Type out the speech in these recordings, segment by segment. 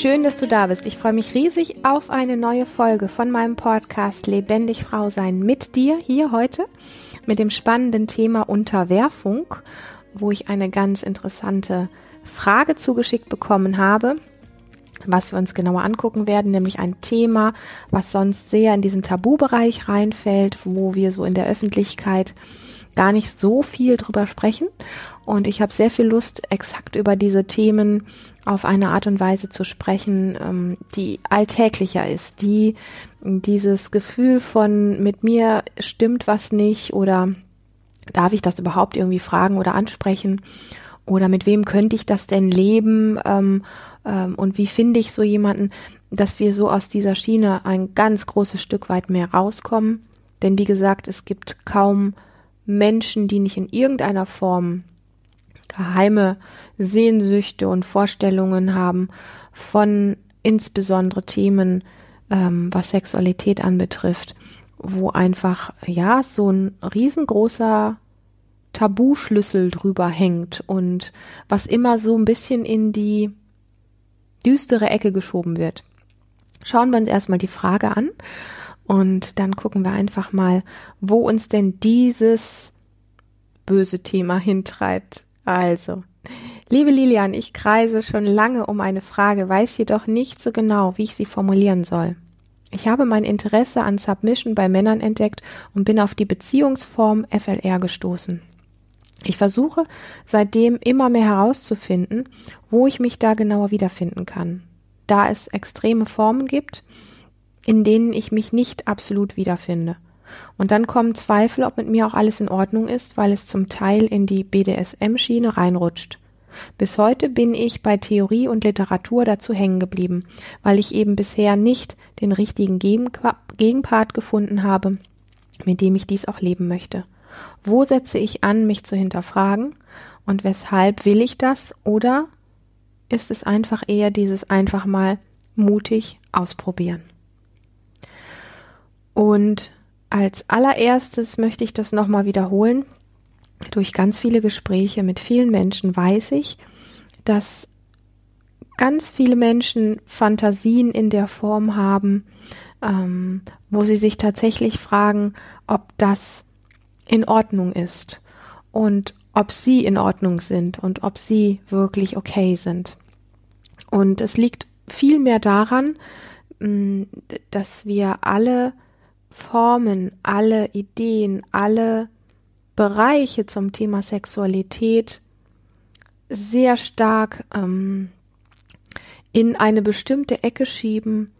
Schön, dass du da bist. Ich freue mich riesig auf eine neue Folge von meinem Podcast Lebendig Frau sein mit dir hier heute mit dem spannenden Thema Unterwerfung, wo ich eine ganz interessante Frage zugeschickt bekommen habe, was wir uns genauer angucken werden, nämlich ein Thema, was sonst sehr in diesen Tabubereich reinfällt, wo wir so in der Öffentlichkeit gar nicht so viel drüber sprechen. Und ich habe sehr viel Lust, exakt über diese Themen auf eine Art und Weise zu sprechen, ähm, die alltäglicher ist, die dieses Gefühl von mit mir stimmt was nicht oder darf ich das überhaupt irgendwie fragen oder ansprechen oder mit wem könnte ich das denn leben ähm, ähm, und wie finde ich so jemanden, dass wir so aus dieser Schiene ein ganz großes Stück weit mehr rauskommen. Denn wie gesagt, es gibt kaum Menschen, die nicht in irgendeiner Form geheime Sehnsüchte und Vorstellungen haben von insbesondere Themen, ähm, was Sexualität anbetrifft, wo einfach ja so ein riesengroßer Tabuschlüssel drüber hängt und was immer so ein bisschen in die düstere Ecke geschoben wird. Schauen wir uns erstmal die Frage an und dann gucken wir einfach mal, wo uns denn dieses böse Thema hintreibt. Also, liebe Lilian, ich kreise schon lange um eine Frage, weiß jedoch nicht so genau, wie ich sie formulieren soll. Ich habe mein Interesse an Submission bei Männern entdeckt und bin auf die Beziehungsform FLR gestoßen. Ich versuche seitdem immer mehr herauszufinden, wo ich mich da genauer wiederfinden kann, da es extreme Formen gibt, in denen ich mich nicht absolut wiederfinde. Und dann kommen Zweifel, ob mit mir auch alles in Ordnung ist, weil es zum Teil in die BDSM-Schiene reinrutscht. Bis heute bin ich bei Theorie und Literatur dazu hängen geblieben, weil ich eben bisher nicht den richtigen Gegenpart gefunden habe, mit dem ich dies auch leben möchte. Wo setze ich an, mich zu hinterfragen? Und weshalb will ich das? Oder ist es einfach eher dieses einfach mal mutig ausprobieren? Und als allererstes möchte ich das nochmal wiederholen. Durch ganz viele Gespräche mit vielen Menschen weiß ich, dass ganz viele Menschen Fantasien in der Form haben, ähm, wo sie sich tatsächlich fragen, ob das in Ordnung ist und ob sie in Ordnung sind und ob sie wirklich okay sind. Und es liegt vielmehr daran, mm, dass wir alle Formen, alle Ideen, alle Bereiche zum Thema Sexualität sehr stark ähm, in eine bestimmte Ecke schieben,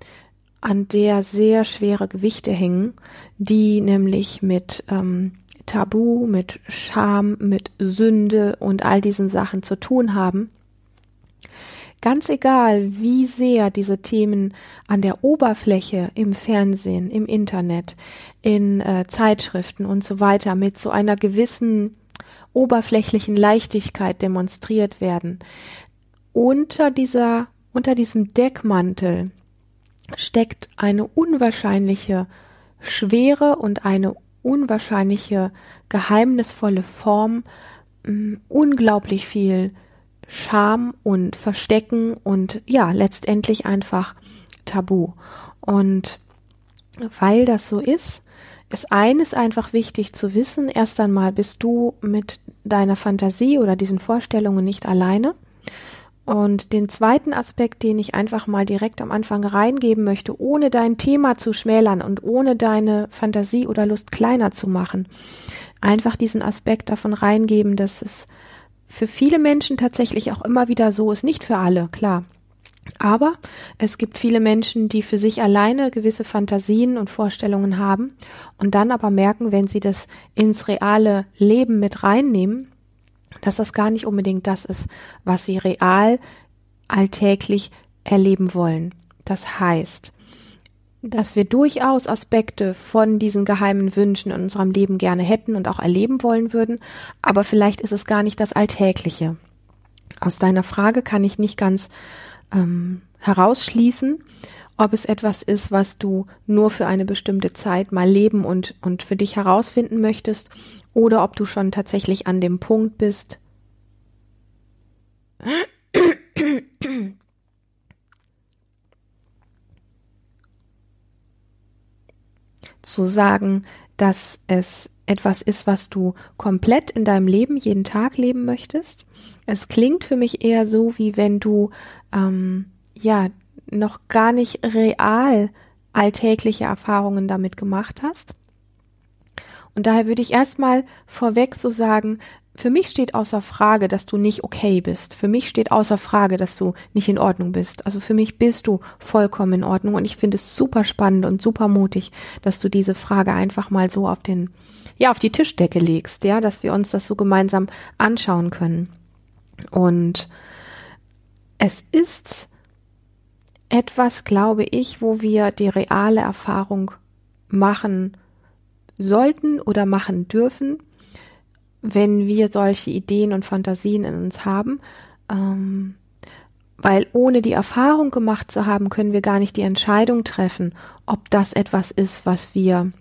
an der sehr schwere Gewichte hängen, die nämlich mit ähm, Tabu, mit Scham, mit Sünde und all diesen Sachen zu tun haben. Ganz egal, wie sehr diese Themen an der Oberfläche im Fernsehen, im Internet, in äh, Zeitschriften und so weiter mit so einer gewissen oberflächlichen Leichtigkeit demonstriert werden, unter dieser, unter diesem Deckmantel steckt eine unwahrscheinliche Schwere und eine unwahrscheinliche geheimnisvolle Form, mh, unglaublich viel Scham und Verstecken und ja, letztendlich einfach Tabu. Und weil das so ist, ist eines einfach wichtig zu wissen. Erst einmal bist du mit deiner Fantasie oder diesen Vorstellungen nicht alleine. Und den zweiten Aspekt, den ich einfach mal direkt am Anfang reingeben möchte, ohne dein Thema zu schmälern und ohne deine Fantasie oder Lust kleiner zu machen, einfach diesen Aspekt davon reingeben, dass es für viele Menschen tatsächlich auch immer wieder so ist, nicht für alle, klar. Aber es gibt viele Menschen, die für sich alleine gewisse Fantasien und Vorstellungen haben und dann aber merken, wenn sie das ins reale Leben mit reinnehmen, dass das gar nicht unbedingt das ist, was sie real alltäglich erleben wollen. Das heißt, dass wir durchaus Aspekte von diesen geheimen Wünschen in unserem Leben gerne hätten und auch erleben wollen würden, aber vielleicht ist es gar nicht das Alltägliche. Aus deiner Frage kann ich nicht ganz ähm, herausschließen, ob es etwas ist, was du nur für eine bestimmte Zeit mal leben und, und für dich herausfinden möchtest, oder ob du schon tatsächlich an dem Punkt bist, zu sagen, dass es etwas ist, was du komplett in deinem Leben jeden Tag leben möchtest. Es klingt für mich eher so, wie wenn du ähm, ja noch gar nicht real alltägliche Erfahrungen damit gemacht hast. Und daher würde ich erstmal vorweg so sagen, für mich steht außer Frage, dass du nicht okay bist. Für mich steht außer Frage, dass du nicht in Ordnung bist. Also für mich bist du vollkommen in Ordnung und ich finde es super spannend und super mutig, dass du diese Frage einfach mal so auf den, ja, auf die Tischdecke legst, ja, dass wir uns das so gemeinsam anschauen können. Und es ist etwas, glaube ich, wo wir die reale Erfahrung machen sollten oder machen dürfen, wenn wir solche Ideen und Fantasien in uns haben. Ähm, weil ohne die Erfahrung gemacht zu haben, können wir gar nicht die Entscheidung treffen, ob das etwas ist, was wir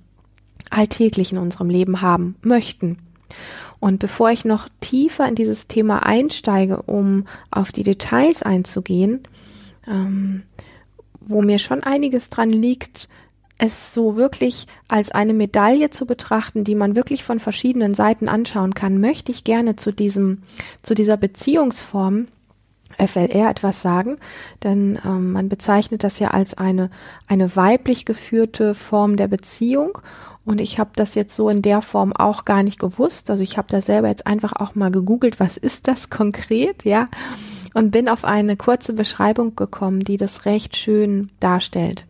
alltäglich in unserem Leben haben möchten. Und bevor ich noch tiefer in dieses Thema einsteige, um auf die Details einzugehen, ähm, wo mir schon einiges dran liegt, es so wirklich als eine Medaille zu betrachten, die man wirklich von verschiedenen Seiten anschauen kann, möchte ich gerne zu diesem, zu dieser Beziehungsform FLR etwas sagen, denn ähm, man bezeichnet das ja als eine, eine weiblich geführte Form der Beziehung. Und ich habe das jetzt so in der Form auch gar nicht gewusst. Also ich habe da selber jetzt einfach auch mal gegoogelt, was ist das konkret, ja, und bin auf eine kurze Beschreibung gekommen, die das recht schön darstellt.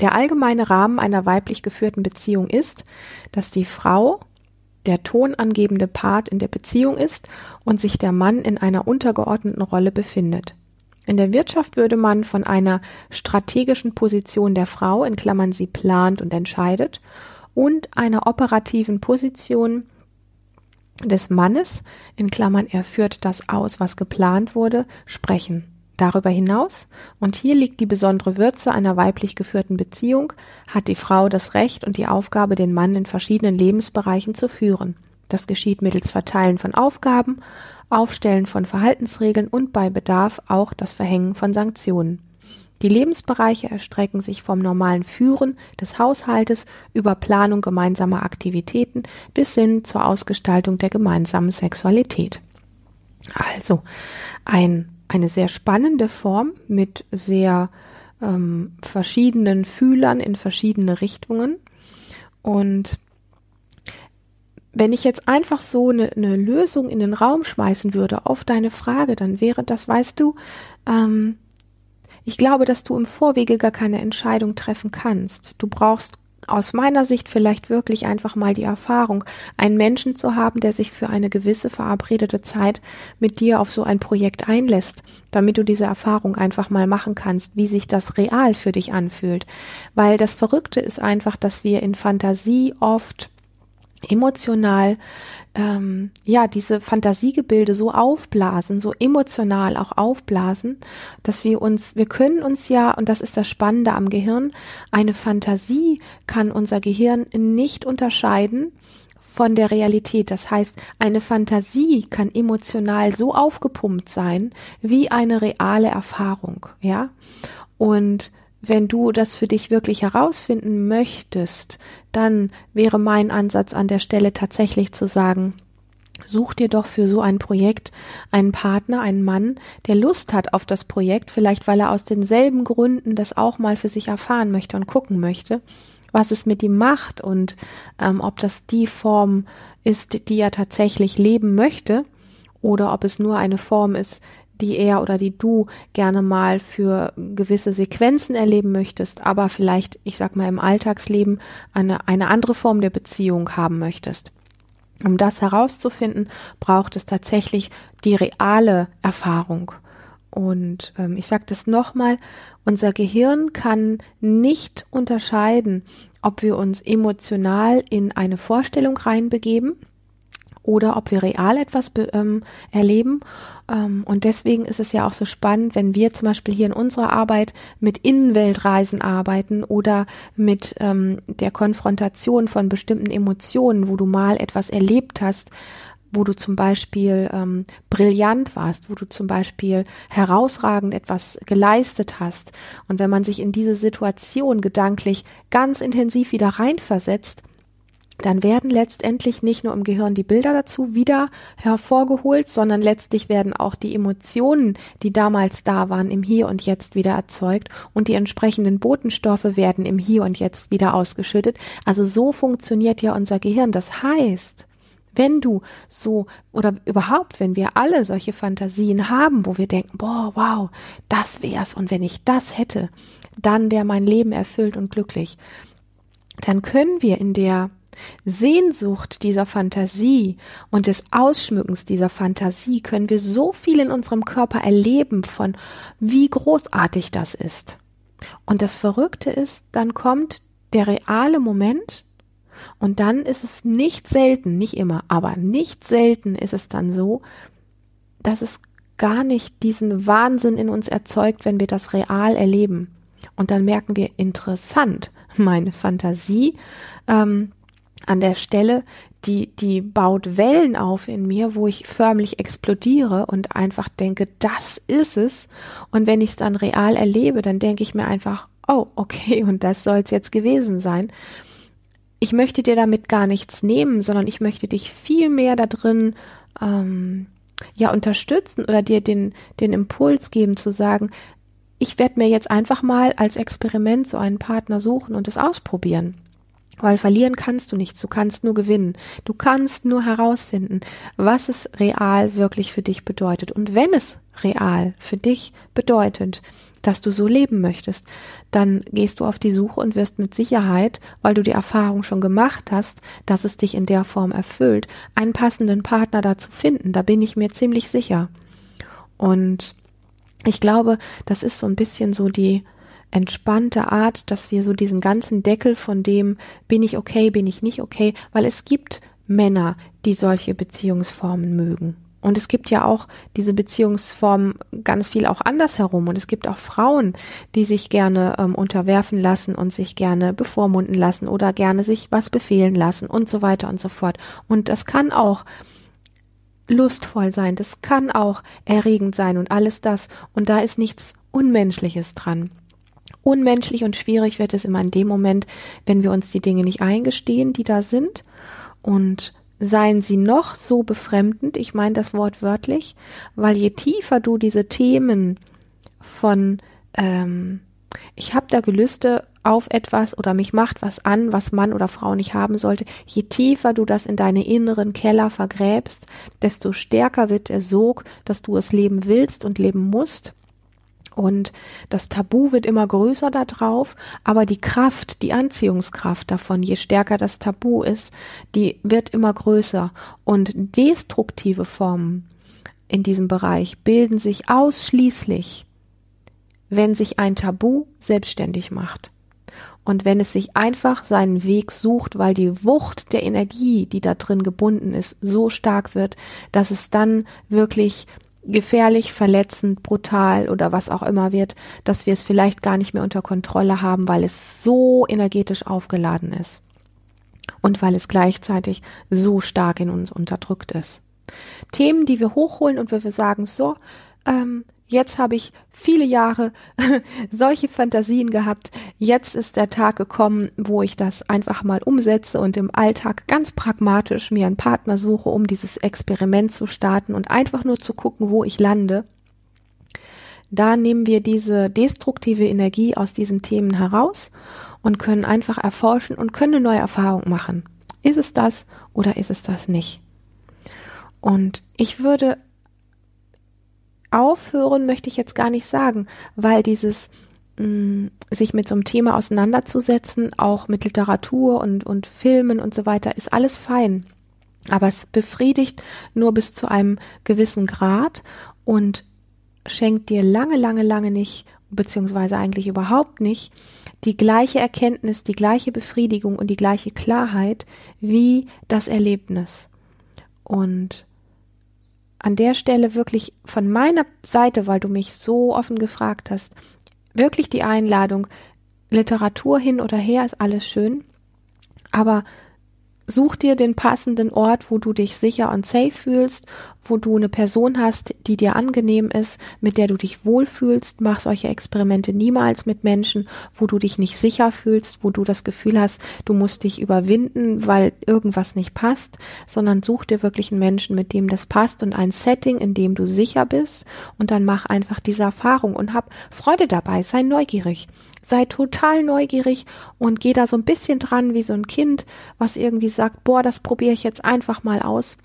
Der allgemeine Rahmen einer weiblich geführten Beziehung ist, dass die Frau der tonangebende Part in der Beziehung ist und sich der Mann in einer untergeordneten Rolle befindet. In der Wirtschaft würde man von einer strategischen Position der Frau, in Klammern sie plant und entscheidet, und einer operativen Position des Mannes, in Klammern er führt das aus, was geplant wurde, sprechen. Darüber hinaus, und hier liegt die besondere Würze einer weiblich geführten Beziehung, hat die Frau das Recht und die Aufgabe, den Mann in verschiedenen Lebensbereichen zu führen. Das geschieht mittels Verteilen von Aufgaben, Aufstellen von Verhaltensregeln und bei Bedarf auch das Verhängen von Sanktionen. Die Lebensbereiche erstrecken sich vom normalen Führen des Haushaltes über Planung gemeinsamer Aktivitäten bis hin zur Ausgestaltung der gemeinsamen Sexualität. Also ein eine sehr spannende Form mit sehr ähm, verschiedenen Fühlern in verschiedene Richtungen. Und wenn ich jetzt einfach so eine, eine, Lösung in den Raum schmeißen würde auf deine Frage, dann wäre das, weißt du, ähm, ich glaube, dass du im Vorwege gar keine Entscheidung treffen kannst. Du brauchst aus meiner Sicht vielleicht wirklich einfach mal die Erfahrung, einen Menschen zu haben, der sich für eine gewisse verabredete Zeit mit dir auf so ein Projekt einlässt, damit du diese Erfahrung einfach mal machen kannst, wie sich das real für dich anfühlt. Weil das Verrückte ist einfach, dass wir in Fantasie oft emotional ähm, ja diese Fantasiegebilde so aufblasen, so emotional auch aufblasen, dass wir uns, wir können uns ja, und das ist das Spannende am Gehirn, eine Fantasie kann unser Gehirn nicht unterscheiden von der Realität. Das heißt, eine Fantasie kann emotional so aufgepumpt sein wie eine reale Erfahrung, ja. Und wenn du das für dich wirklich herausfinden möchtest, dann wäre mein Ansatz an der Stelle tatsächlich zu sagen, Such dir doch für so ein Projekt einen Partner, einen Mann, der Lust hat auf das Projekt, vielleicht weil er aus denselben Gründen das auch mal für sich erfahren möchte und gucken möchte, was es mit ihm macht und ähm, ob das die Form ist, die er tatsächlich leben möchte oder ob es nur eine Form ist, die er oder die du gerne mal für gewisse Sequenzen erleben möchtest, aber vielleicht, ich sag mal, im Alltagsleben eine, eine andere Form der Beziehung haben möchtest. Um das herauszufinden, braucht es tatsächlich die reale Erfahrung. Und ähm, ich sage das nochmal, unser Gehirn kann nicht unterscheiden, ob wir uns emotional in eine Vorstellung reinbegeben oder ob wir real etwas ähm, erleben. Ähm, und deswegen ist es ja auch so spannend, wenn wir zum Beispiel hier in unserer Arbeit mit Innenweltreisen arbeiten oder mit ähm, der Konfrontation von bestimmten Emotionen, wo du mal etwas erlebt hast, wo du zum Beispiel ähm, brillant warst, wo du zum Beispiel herausragend etwas geleistet hast. Und wenn man sich in diese Situation gedanklich ganz intensiv wieder reinversetzt, dann werden letztendlich nicht nur im Gehirn die Bilder dazu wieder hervorgeholt, sondern letztlich werden auch die Emotionen, die damals da waren, im Hier und Jetzt wieder erzeugt und die entsprechenden Botenstoffe werden im Hier und Jetzt wieder ausgeschüttet. Also so funktioniert ja unser Gehirn. Das heißt, wenn du so oder überhaupt, wenn wir alle solche Fantasien haben, wo wir denken, boah, wow, das wär's und wenn ich das hätte, dann wäre mein Leben erfüllt und glücklich. Dann können wir in der Sehnsucht dieser Fantasie und des Ausschmückens dieser Fantasie können wir so viel in unserem Körper erleben von wie großartig das ist. Und das Verrückte ist, dann kommt der reale Moment und dann ist es nicht selten, nicht immer, aber nicht selten ist es dann so, dass es gar nicht diesen Wahnsinn in uns erzeugt, wenn wir das real erleben. Und dann merken wir interessant, meine Fantasie ähm, an der Stelle, die, die baut Wellen auf in mir, wo ich förmlich explodiere und einfach denke, das ist es. Und wenn ich es dann real erlebe, dann denke ich mir einfach, oh, okay, und das soll es jetzt gewesen sein. Ich möchte dir damit gar nichts nehmen, sondern ich möchte dich viel mehr da drin ähm, ja unterstützen oder dir den, den Impuls geben zu sagen, ich werde mir jetzt einfach mal als Experiment so einen Partner suchen und es ausprobieren. Weil verlieren kannst du nichts, du kannst nur gewinnen. Du kannst nur herausfinden, was es real wirklich für dich bedeutet. Und wenn es real für dich bedeutet, dass du so leben möchtest, dann gehst du auf die Suche und wirst mit Sicherheit, weil du die Erfahrung schon gemacht hast, dass es dich in der Form erfüllt, einen passenden Partner dazu finden. Da bin ich mir ziemlich sicher. Und ich glaube, das ist so ein bisschen so die entspannte Art, dass wir so diesen ganzen Deckel von dem, bin ich okay, bin ich nicht okay, weil es gibt Männer, die solche Beziehungsformen mögen. Und es gibt ja auch diese Beziehungsformen ganz viel auch andersherum. Und es gibt auch Frauen, die sich gerne ähm, unterwerfen lassen und sich gerne bevormunden lassen oder gerne sich was befehlen lassen und so weiter und so fort. Und das kann auch lustvoll sein, das kann auch erregend sein und alles das. Und da ist nichts Unmenschliches dran. Unmenschlich und schwierig wird es immer in dem Moment, wenn wir uns die Dinge nicht eingestehen, die da sind. Und seien sie noch so befremdend, ich meine das Wort wörtlich, weil je tiefer du diese Themen von ähm, ich habe da Gelüste auf etwas oder mich macht was an, was Mann oder Frau nicht haben sollte, je tiefer du das in deine inneren Keller vergräbst, desto stärker wird der Sog, dass du es leben willst und leben musst. Und das Tabu wird immer größer da drauf, aber die Kraft, die Anziehungskraft davon, je stärker das Tabu ist, die wird immer größer. Und destruktive Formen in diesem Bereich bilden sich ausschließlich, wenn sich ein Tabu selbstständig macht. Und wenn es sich einfach seinen Weg sucht, weil die Wucht der Energie, die da drin gebunden ist, so stark wird, dass es dann wirklich gefährlich, verletzend, brutal oder was auch immer wird, dass wir es vielleicht gar nicht mehr unter Kontrolle haben, weil es so energetisch aufgeladen ist und weil es gleichzeitig so stark in uns unterdrückt ist. Themen, die wir hochholen und wo wir sagen, so, ähm, Jetzt habe ich viele Jahre solche Fantasien gehabt. Jetzt ist der Tag gekommen, wo ich das einfach mal umsetze und im Alltag ganz pragmatisch mir einen Partner suche, um dieses Experiment zu starten und einfach nur zu gucken, wo ich lande. Da nehmen wir diese destruktive Energie aus diesen Themen heraus und können einfach erforschen und können eine neue Erfahrung machen. Ist es das oder ist es das nicht? Und ich würde aufhören möchte ich jetzt gar nicht sagen, weil dieses mm, sich mit so einem Thema auseinanderzusetzen, auch mit Literatur und, und Filmen und so weiter, ist alles fein. Aber es befriedigt nur bis zu einem gewissen Grad und schenkt dir lange, lange, lange nicht, beziehungsweise eigentlich überhaupt nicht, die gleiche Erkenntnis, die gleiche Befriedigung und die gleiche Klarheit wie das Erlebnis. Und an der Stelle wirklich von meiner Seite, weil du mich so offen gefragt hast, wirklich die Einladung, Literatur hin oder her ist alles schön, aber Such dir den passenden Ort, wo du dich sicher und safe fühlst, wo du eine Person hast, die dir angenehm ist, mit der du dich wohlfühlst. Mach solche Experimente niemals mit Menschen, wo du dich nicht sicher fühlst, wo du das Gefühl hast, du musst dich überwinden, weil irgendwas nicht passt, sondern such dir wirklich einen Menschen, mit dem das passt und ein Setting, in dem du sicher bist. Und dann mach einfach diese Erfahrung und hab Freude dabei, sei neugierig sei total neugierig und geh da so ein bisschen dran wie so ein Kind, was irgendwie sagt, boah, das probiere ich jetzt einfach mal aus.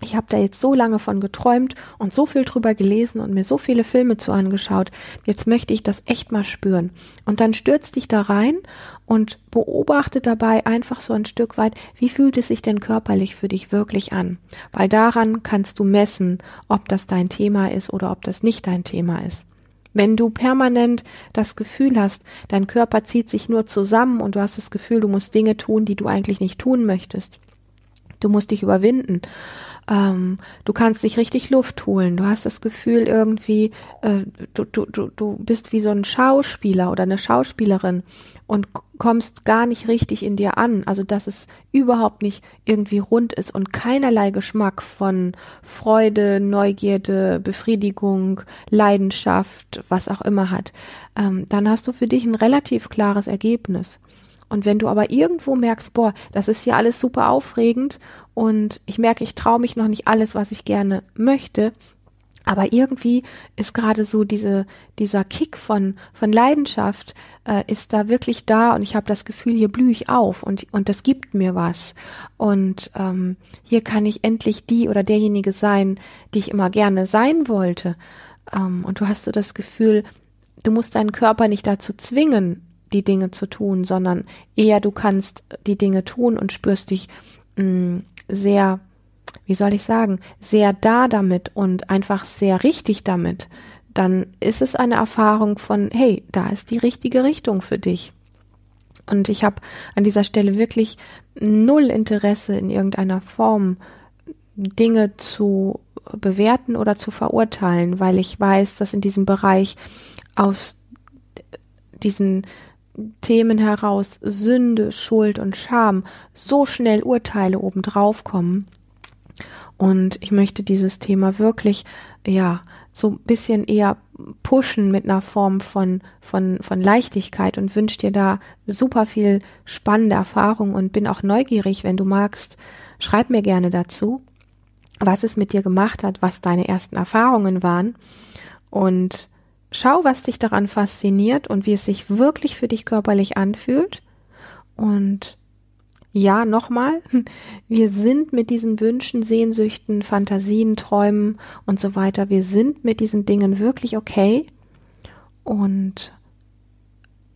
Ich habe da jetzt so lange von geträumt und so viel drüber gelesen und mir so viele Filme zu angeschaut. Jetzt möchte ich das echt mal spüren. Und dann stürzt dich da rein und beobachte dabei einfach so ein Stück weit, wie fühlt es sich denn körperlich für dich wirklich an? Weil daran kannst du messen, ob das dein Thema ist oder ob das nicht dein Thema ist. Wenn du permanent das Gefühl hast, dein Körper zieht sich nur zusammen und du hast das Gefühl, du musst Dinge tun, die du eigentlich nicht tun möchtest. Du musst dich überwinden. Ähm, du kannst dich richtig Luft holen. Du hast das Gefühl irgendwie, äh, du, du, du, du bist wie so ein Schauspieler oder eine Schauspielerin und kommst gar nicht richtig in dir an. Also, dass es überhaupt nicht irgendwie rund ist und keinerlei Geschmack von Freude, Neugierde, Befriedigung, Leidenschaft, was auch immer hat. Ähm, dann hast du für dich ein relativ klares Ergebnis. Und wenn du aber irgendwo merkst, boah, das ist hier alles super aufregend und ich merke, ich traue mich noch nicht alles, was ich gerne möchte, aber irgendwie ist gerade so diese, dieser Kick von, von Leidenschaft äh, ist da wirklich da und ich habe das Gefühl, hier blühe ich auf und, und das gibt mir was. Und ähm, hier kann ich endlich die oder derjenige sein, die ich immer gerne sein wollte. Ähm, und du hast so das Gefühl, du musst deinen Körper nicht dazu zwingen, die Dinge zu tun, sondern eher du kannst die Dinge tun und spürst dich mh, mm, sehr wie soll ich sagen, sehr da damit und einfach sehr richtig damit, dann ist es eine Erfahrung von, hey, da ist die richtige Richtung für dich. Und ich habe an dieser Stelle wirklich null Interesse in irgendeiner Form, Dinge zu bewerten oder zu verurteilen, weil ich weiß, dass in diesem Bereich aus diesen Themen heraus Sünde, Schuld und Scham so schnell Urteile obendrauf kommen, und ich möchte dieses Thema wirklich, ja, so ein bisschen eher pushen mit einer Form von, von, von Leichtigkeit und wünsche dir da super viel spannende Erfahrung und bin auch neugierig, wenn du magst, schreib mir gerne dazu, was es mit dir gemacht hat, was deine ersten Erfahrungen waren. Und schau, was dich daran fasziniert und wie es sich wirklich für dich körperlich anfühlt und ja, nochmal, wir sind mit diesen Wünschen, Sehnsüchten, Fantasien, Träumen und so weiter, wir sind mit diesen Dingen wirklich okay. Und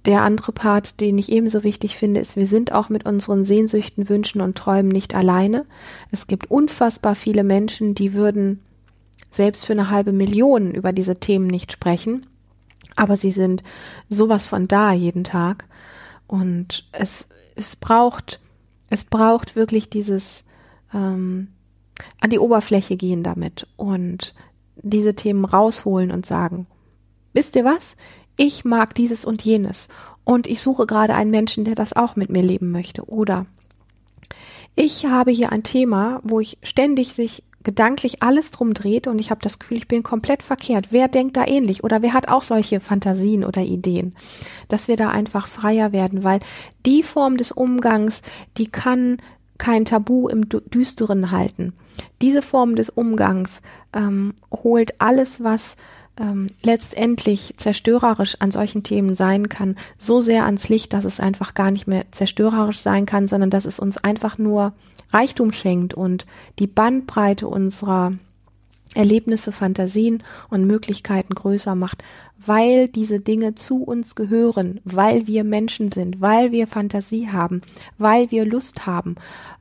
der andere Part, den ich ebenso wichtig finde, ist, wir sind auch mit unseren Sehnsüchten, Wünschen und Träumen nicht alleine. Es gibt unfassbar viele Menschen, die würden selbst für eine halbe Million über diese Themen nicht sprechen. Aber sie sind sowas von da jeden Tag. Und es, es braucht es braucht wirklich dieses ähm, an die Oberfläche gehen damit und diese Themen rausholen und sagen, wisst ihr was? Ich mag dieses und jenes und ich suche gerade einen Menschen, der das auch mit mir leben möchte. Oder ich habe hier ein Thema, wo ich ständig sich gedanklich alles drum dreht und ich habe das Gefühl, ich bin komplett verkehrt. Wer denkt da ähnlich oder wer hat auch solche Fantasien oder Ideen? Dass wir da einfach freier werden, weil die Form des Umgangs, die kann kein Tabu im Düsteren halten. Diese Form des Umgangs ähm, holt alles, was ähm, letztendlich zerstörerisch an solchen Themen sein kann, so sehr ans Licht, dass es einfach gar nicht mehr zerstörerisch sein kann, sondern dass es uns einfach nur Reichtum schenkt und die Bandbreite unserer Erlebnisse, Fantasien und Möglichkeiten größer macht, weil diese Dinge zu uns gehören, weil wir Menschen sind, weil wir Fantasie haben, weil wir Lust haben,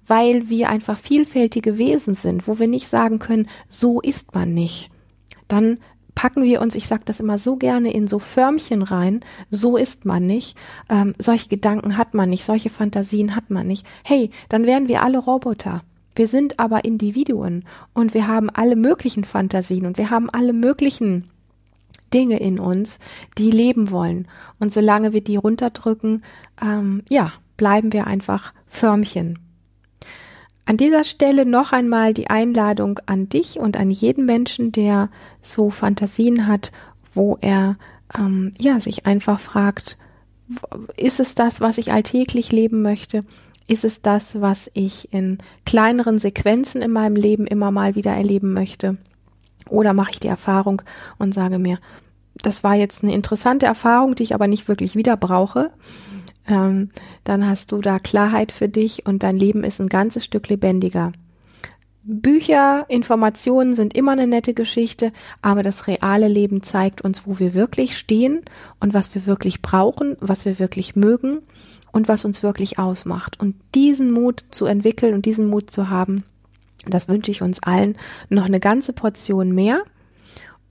weil wir einfach vielfältige Wesen sind, wo wir nicht sagen können, so ist man nicht. Dann packen wir uns, ich sage das immer so gerne, in so Förmchen rein, so ist man nicht, ähm, solche Gedanken hat man nicht, solche Fantasien hat man nicht. Hey, dann wären wir alle Roboter. Wir sind aber Individuen und wir haben alle möglichen Fantasien und wir haben alle möglichen Dinge in uns, die leben wollen. Und solange wir die runterdrücken, ähm, ja, bleiben wir einfach Förmchen. An dieser Stelle noch einmal die Einladung an dich und an jeden Menschen, der so Fantasien hat, wo er ähm, ja sich einfach fragt, ist es das, was ich alltäglich leben möchte? Ist es das, was ich in kleineren Sequenzen in meinem Leben immer mal wieder erleben möchte? Oder mache ich die Erfahrung und sage mir, das war jetzt eine interessante Erfahrung, die ich aber nicht wirklich wieder brauche. Ähm, dann hast du da Klarheit für dich und dein Leben ist ein ganzes Stück lebendiger. Bücher, Informationen sind immer eine nette Geschichte, aber das reale Leben zeigt uns, wo wir wirklich stehen und was wir wirklich brauchen, was wir wirklich mögen und was uns wirklich ausmacht. Und diesen Mut zu entwickeln und diesen Mut zu haben, das wünsche ich uns allen noch eine ganze Portion mehr.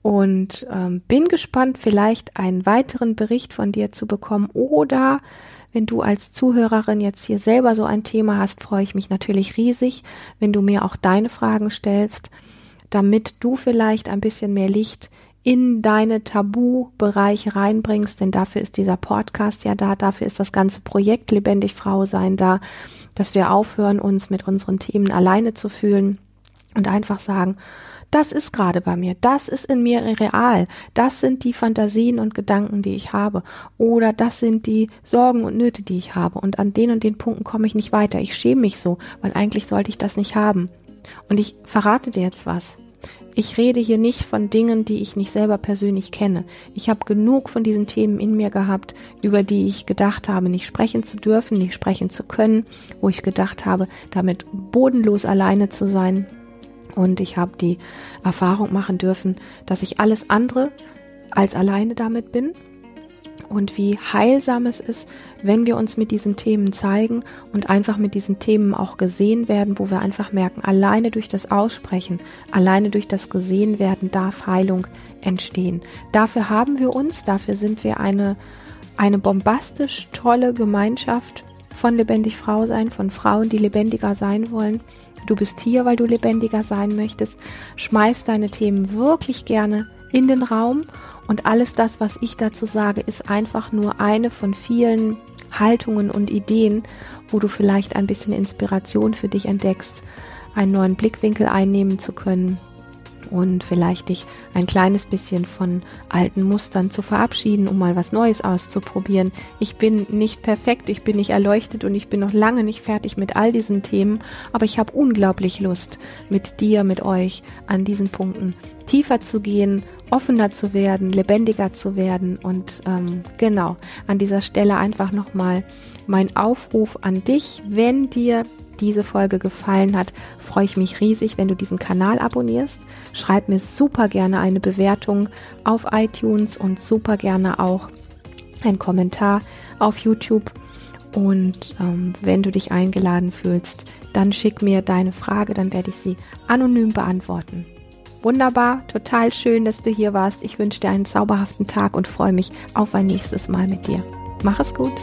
Und ähm, bin gespannt, vielleicht einen weiteren Bericht von dir zu bekommen oder wenn du als Zuhörerin jetzt hier selber so ein Thema hast, freue ich mich natürlich riesig, wenn du mir auch deine Fragen stellst, damit du vielleicht ein bisschen mehr Licht in deine Tabubereiche reinbringst, denn dafür ist dieser Podcast ja da, dafür ist das ganze Projekt Lebendig Frau sein da, dass wir aufhören, uns mit unseren Themen alleine zu fühlen und einfach sagen, das ist gerade bei mir, das ist in mir real, das sind die Fantasien und Gedanken, die ich habe oder das sind die Sorgen und Nöte, die ich habe und an den und den Punkten komme ich nicht weiter. Ich schäme mich so, weil eigentlich sollte ich das nicht haben. Und ich verrate dir jetzt was. Ich rede hier nicht von Dingen, die ich nicht selber persönlich kenne. Ich habe genug von diesen Themen in mir gehabt, über die ich gedacht habe, nicht sprechen zu dürfen, nicht sprechen zu können, wo ich gedacht habe, damit bodenlos alleine zu sein. Und ich habe die Erfahrung machen dürfen, dass ich alles andere als alleine damit bin und wie heilsam es ist, wenn wir uns mit diesen Themen zeigen und einfach mit diesen Themen auch gesehen werden, wo wir einfach merken, alleine durch das Aussprechen, alleine durch das gesehen werden darf Heilung entstehen. Dafür haben wir uns, dafür sind wir eine, eine bombastisch tolle Gemeinschaft von lebendig Frau sein, von Frauen, die lebendiger sein wollen. Du bist hier, weil du lebendiger sein möchtest. Schmeiß deine Themen wirklich gerne in den Raum und alles das, was ich dazu sage, ist einfach nur eine von vielen Haltungen und Ideen, wo du vielleicht ein bisschen Inspiration für dich entdeckst, einen neuen Blickwinkel einnehmen zu können und vielleicht dich ein kleines bisschen von alten Mustern zu verabschieden, um mal was Neues auszuprobieren. Ich bin nicht perfekt, ich bin nicht erleuchtet und ich bin noch lange nicht fertig mit all diesen Themen, aber ich habe unglaublich Lust, mit dir, mit euch an diesen Punkten tiefer zu gehen, offener zu werden, lebendiger zu werden und ähm, genau an dieser Stelle einfach nochmal mein Aufruf an dich, wenn dir diese Folge gefallen hat, freue ich mich riesig, wenn du diesen Kanal abonnierst. Schreib mir super gerne eine Bewertung auf iTunes und super gerne auch einen Kommentar auf YouTube. Und ähm, wenn du dich eingeladen fühlst, dann schick mir deine Frage, dann werde ich sie anonym beantworten. Wunderbar, total schön, dass du hier warst. Ich wünsche dir einen zauberhaften Tag und freue mich auf ein nächstes Mal mit dir. Mach es gut.